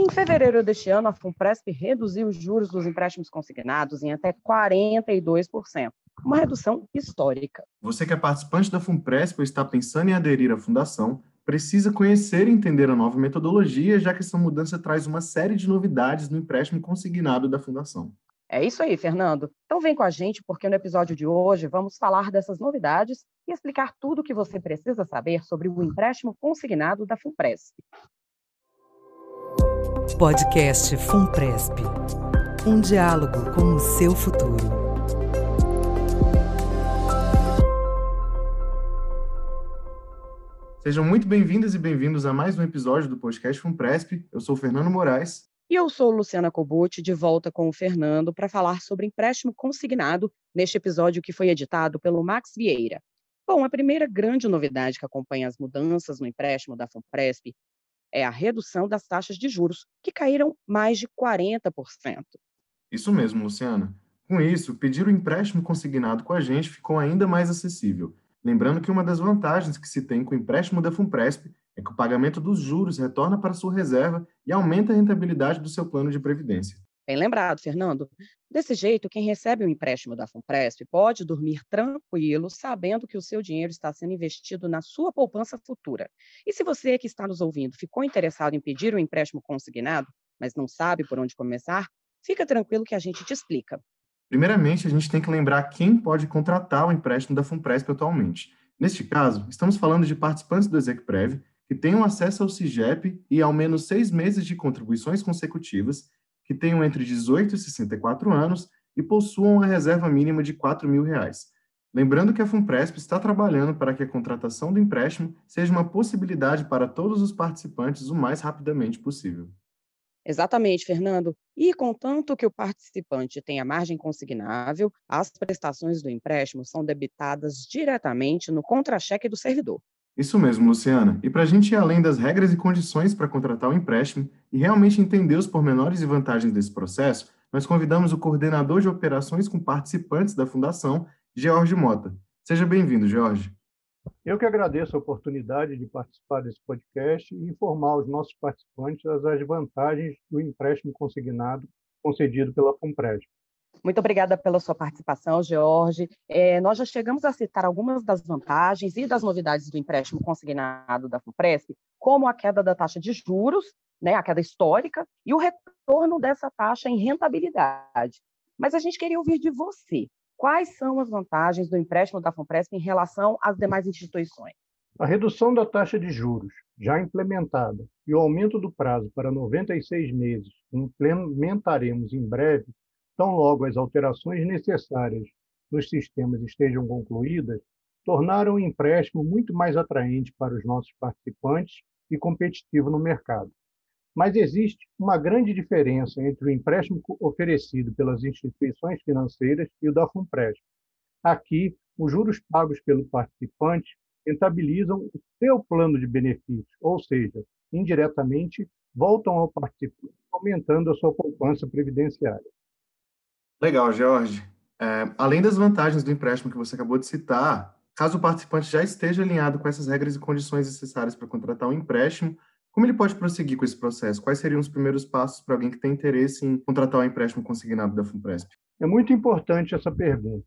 Em fevereiro deste ano, a FUNPRESP reduziu os juros dos empréstimos consignados em até 42%, uma redução histórica. Você que é participante da FUNPRESP ou está pensando em aderir à fundação, precisa conhecer e entender a nova metodologia, já que essa mudança traz uma série de novidades no empréstimo consignado da fundação. É isso aí, Fernando. Então vem com a gente, porque no episódio de hoje vamos falar dessas novidades e explicar tudo o que você precisa saber sobre o empréstimo consignado da FUNPRESP. Podcast FUNPRESP. Um diálogo com o seu futuro. Sejam muito bem-vindas e bem-vindos a mais um episódio do podcast FUNPRESP. Eu sou o Fernando Moraes. E eu sou Luciana Cobucci, de volta com o Fernando para falar sobre empréstimo consignado neste episódio que foi editado pelo Max Vieira. Bom, a primeira grande novidade que acompanha as mudanças no empréstimo da FUNPRESP é a redução das taxas de juros, que caíram mais de 40%. Isso mesmo, Luciana. Com isso, pedir o empréstimo consignado com a gente ficou ainda mais acessível. Lembrando que uma das vantagens que se tem com o empréstimo da FUNPRESP é que o pagamento dos juros retorna para sua reserva e aumenta a rentabilidade do seu plano de previdência. Bem lembrado, Fernando. Desse jeito, quem recebe o um empréstimo da FUNPRESP pode dormir tranquilo, sabendo que o seu dinheiro está sendo investido na sua poupança futura. E se você que está nos ouvindo ficou interessado em pedir um empréstimo consignado, mas não sabe por onde começar, fica tranquilo que a gente te explica. Primeiramente, a gente tem que lembrar quem pode contratar o empréstimo da FUNPRESP atualmente. Neste caso, estamos falando de participantes do Execprev que tenham acesso ao CIGEP e ao menos seis meses de contribuições consecutivas que tenham entre 18 e 64 anos e possuam a reserva mínima de 4 mil reais. Lembrando que a FUNPRESP está trabalhando para que a contratação do empréstimo seja uma possibilidade para todos os participantes o mais rapidamente possível. Exatamente, Fernando. E contanto que o participante tenha margem consignável, as prestações do empréstimo são debitadas diretamente no contra-cheque do servidor. Isso mesmo, Luciana. E para a gente ir além das regras e condições para contratar o empréstimo e realmente entender os pormenores e vantagens desse processo, nós convidamos o coordenador de operações com participantes da Fundação, George Mota. Seja bem-vindo, George. Eu que agradeço a oportunidade de participar desse podcast e informar os nossos participantes das vantagens do empréstimo consignado concedido pela FUNPRESP. Muito obrigada pela sua participação, George. É, nós já chegamos a citar algumas das vantagens e das novidades do empréstimo consignado da FUNPRESP, como a queda da taxa de juros, né, a queda histórica, e o retorno dessa taxa em rentabilidade. Mas a gente queria ouvir de você. Quais são as vantagens do empréstimo da FUNPRESP em relação às demais instituições? A redução da taxa de juros, já implementada, e o aumento do prazo para 96 meses, implementaremos em breve, Tão logo as alterações necessárias nos sistemas estejam concluídas, tornaram o empréstimo muito mais atraente para os nossos participantes e competitivo no mercado. Mas existe uma grande diferença entre o empréstimo oferecido pelas instituições financeiras e o da FUNPRESP. Aqui, os juros pagos pelo participante rentabilizam o seu plano de benefícios, ou seja, indiretamente voltam ao participante, aumentando a sua poupança previdenciária. Legal, Jorge. É, além das vantagens do empréstimo que você acabou de citar, caso o participante já esteja alinhado com essas regras e condições necessárias para contratar um empréstimo, como ele pode prosseguir com esse processo? Quais seriam os primeiros passos para alguém que tem interesse em contratar um empréstimo consignado da FUNPRESP? É muito importante essa pergunta.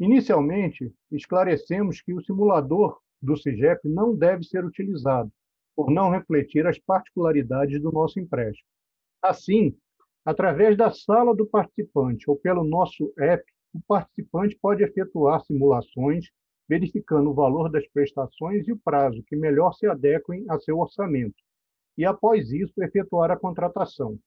Inicialmente, esclarecemos que o simulador do CIGEP não deve ser utilizado, por não refletir as particularidades do nosso empréstimo. Assim, Através da sala do participante ou pelo nosso app, o participante pode efetuar simulações, verificando o valor das prestações e o prazo que melhor se adequem a seu orçamento, e após isso efetuar a contratação.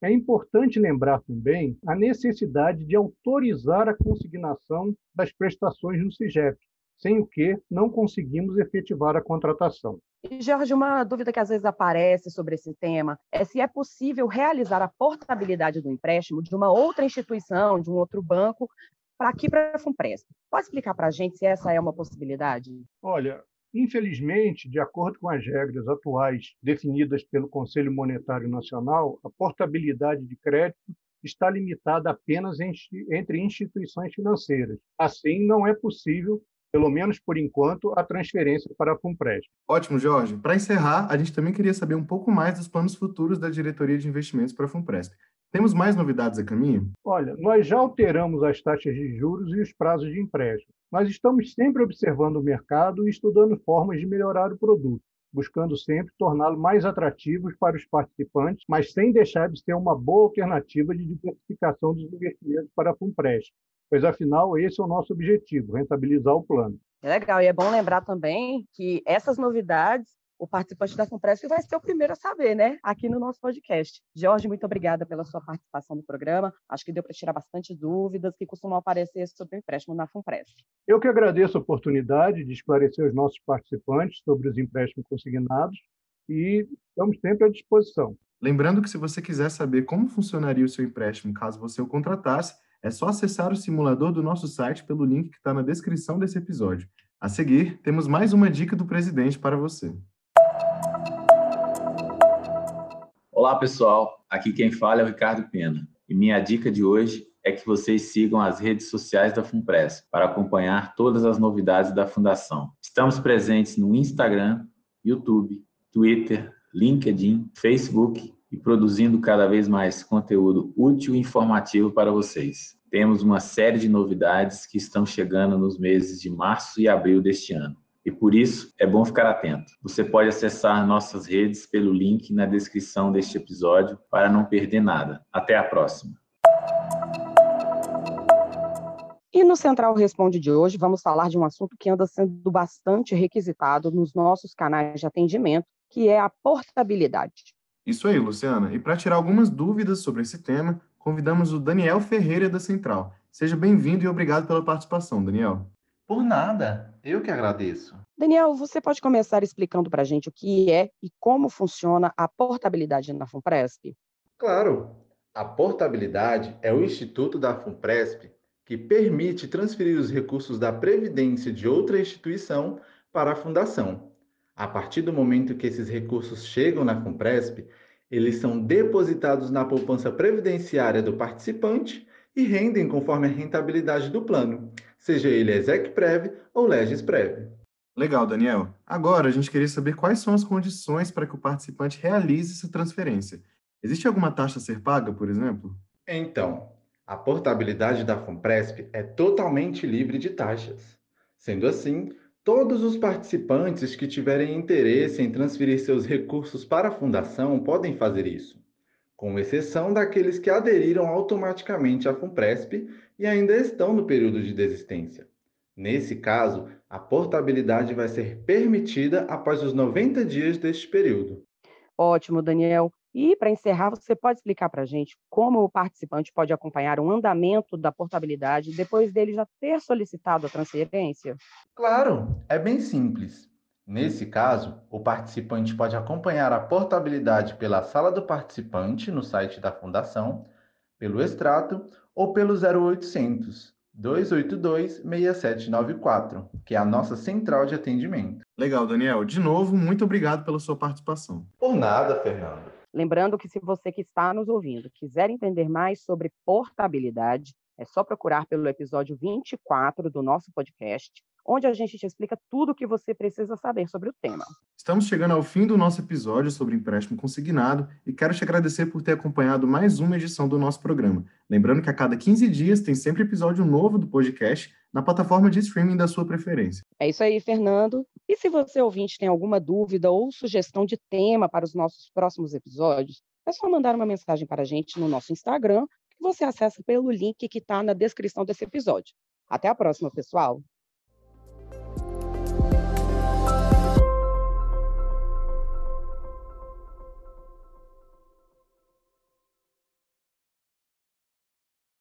É importante lembrar também a necessidade de autorizar a consignação das prestações no CIGEP, sem o que não conseguimos efetivar a contratação. E, Jorge, uma dúvida que às vezes aparece sobre esse tema é se é possível realizar a portabilidade do empréstimo de uma outra instituição, de um outro banco, para aqui para a FUNPRESP. Pode explicar para a gente se essa é uma possibilidade? Olha, infelizmente, de acordo com as regras atuais definidas pelo Conselho Monetário Nacional, a portabilidade de crédito está limitada apenas entre instituições financeiras. Assim, não é possível pelo menos por enquanto, a transferência para a FUNPRESP. Ótimo, Jorge. Para encerrar, a gente também queria saber um pouco mais dos planos futuros da Diretoria de Investimentos para a FUNPRESP. Temos mais novidades a caminho? Olha, nós já alteramos as taxas de juros e os prazos de empréstimo. Nós estamos sempre observando o mercado e estudando formas de melhorar o produto, buscando sempre torná-lo mais atrativo para os participantes, mas sem deixar de ser uma boa alternativa de diversificação dos investimentos para a FUNPRESP, pois afinal esse é o nosso objetivo, rentabilizar o plano. É legal, e é bom lembrar também que essas novidades o participante da Compresp vai ser o primeiro a saber, né? Aqui no nosso podcast. Jorge, muito obrigada pela sua participação no programa. Acho que deu para tirar bastante dúvidas que costumam aparecer sobre o empréstimo na Funpresp. Eu que agradeço a oportunidade de esclarecer os nossos participantes sobre os empréstimos consignados e estamos sempre à disposição. Lembrando que se você quiser saber como funcionaria o seu empréstimo caso você o contratasse, é só acessar o simulador do nosso site pelo link que está na descrição desse episódio. A seguir, temos mais uma dica do presidente para você. Olá, pessoal. Aqui quem fala é o Ricardo Pena. E minha dica de hoje é que vocês sigam as redes sociais da Funpress para acompanhar todas as novidades da Fundação. Estamos presentes no Instagram, YouTube, Twitter, LinkedIn, Facebook e produzindo cada vez mais conteúdo útil e informativo para vocês. Temos uma série de novidades que estão chegando nos meses de março e abril deste ano e por isso é bom ficar atento. Você pode acessar nossas redes pelo link na descrição deste episódio para não perder nada. Até a próxima. E no Central Responde de hoje, vamos falar de um assunto que anda sendo bastante requisitado nos nossos canais de atendimento, que é a portabilidade. Isso aí, Luciana. E para tirar algumas dúvidas sobre esse tema, convidamos o Daniel Ferreira da Central. Seja bem-vindo e obrigado pela participação, Daniel. Por nada, eu que agradeço. Daniel, você pode começar explicando para a gente o que é e como funciona a portabilidade na FUNPRESP? Claro. A portabilidade é o instituto da FUNPRESP que permite transferir os recursos da previdência de outra instituição para a fundação. A partir do momento que esses recursos chegam na FUNPRESP, eles são depositados na poupança previdenciária do participante e rendem conforme a rentabilidade do plano, seja ele ExecPrev ou LegisPrev. Legal, Daniel. Agora a gente queria saber quais são as condições para que o participante realize essa transferência. Existe alguma taxa a ser paga, por exemplo? Então, a portabilidade da FUNPRESP é totalmente livre de taxas. Sendo assim, todos os participantes que tiverem interesse em transferir seus recursos para a fundação podem fazer isso com exceção daqueles que aderiram automaticamente à FUNPRESP e ainda estão no período de desistência. Nesse caso, a portabilidade vai ser permitida após os 90 dias deste período. Ótimo, Daniel. E, para encerrar, você pode explicar para a gente como o participante pode acompanhar o andamento da portabilidade depois dele já ter solicitado a transferência? Claro, é bem simples. Nesse caso, o participante pode acompanhar a portabilidade pela sala do participante no site da Fundação, pelo extrato ou pelo 0800 282 6794, que é a nossa central de atendimento. Legal, Daniel. De novo, muito obrigado pela sua participação. Por nada, Fernando. Lembrando que se você que está nos ouvindo quiser entender mais sobre portabilidade, é só procurar pelo episódio 24 do nosso podcast, onde a gente te explica tudo o que você precisa saber sobre o tema. Estamos chegando ao fim do nosso episódio sobre empréstimo consignado e quero te agradecer por ter acompanhado mais uma edição do nosso programa. Lembrando que a cada 15 dias tem sempre episódio novo do podcast na plataforma de streaming da sua preferência. É isso aí, Fernando. E se você ouvinte tem alguma dúvida ou sugestão de tema para os nossos próximos episódios, é só mandar uma mensagem para a gente no nosso Instagram você acessa pelo link que está na descrição desse episódio. Até a próxima, pessoal!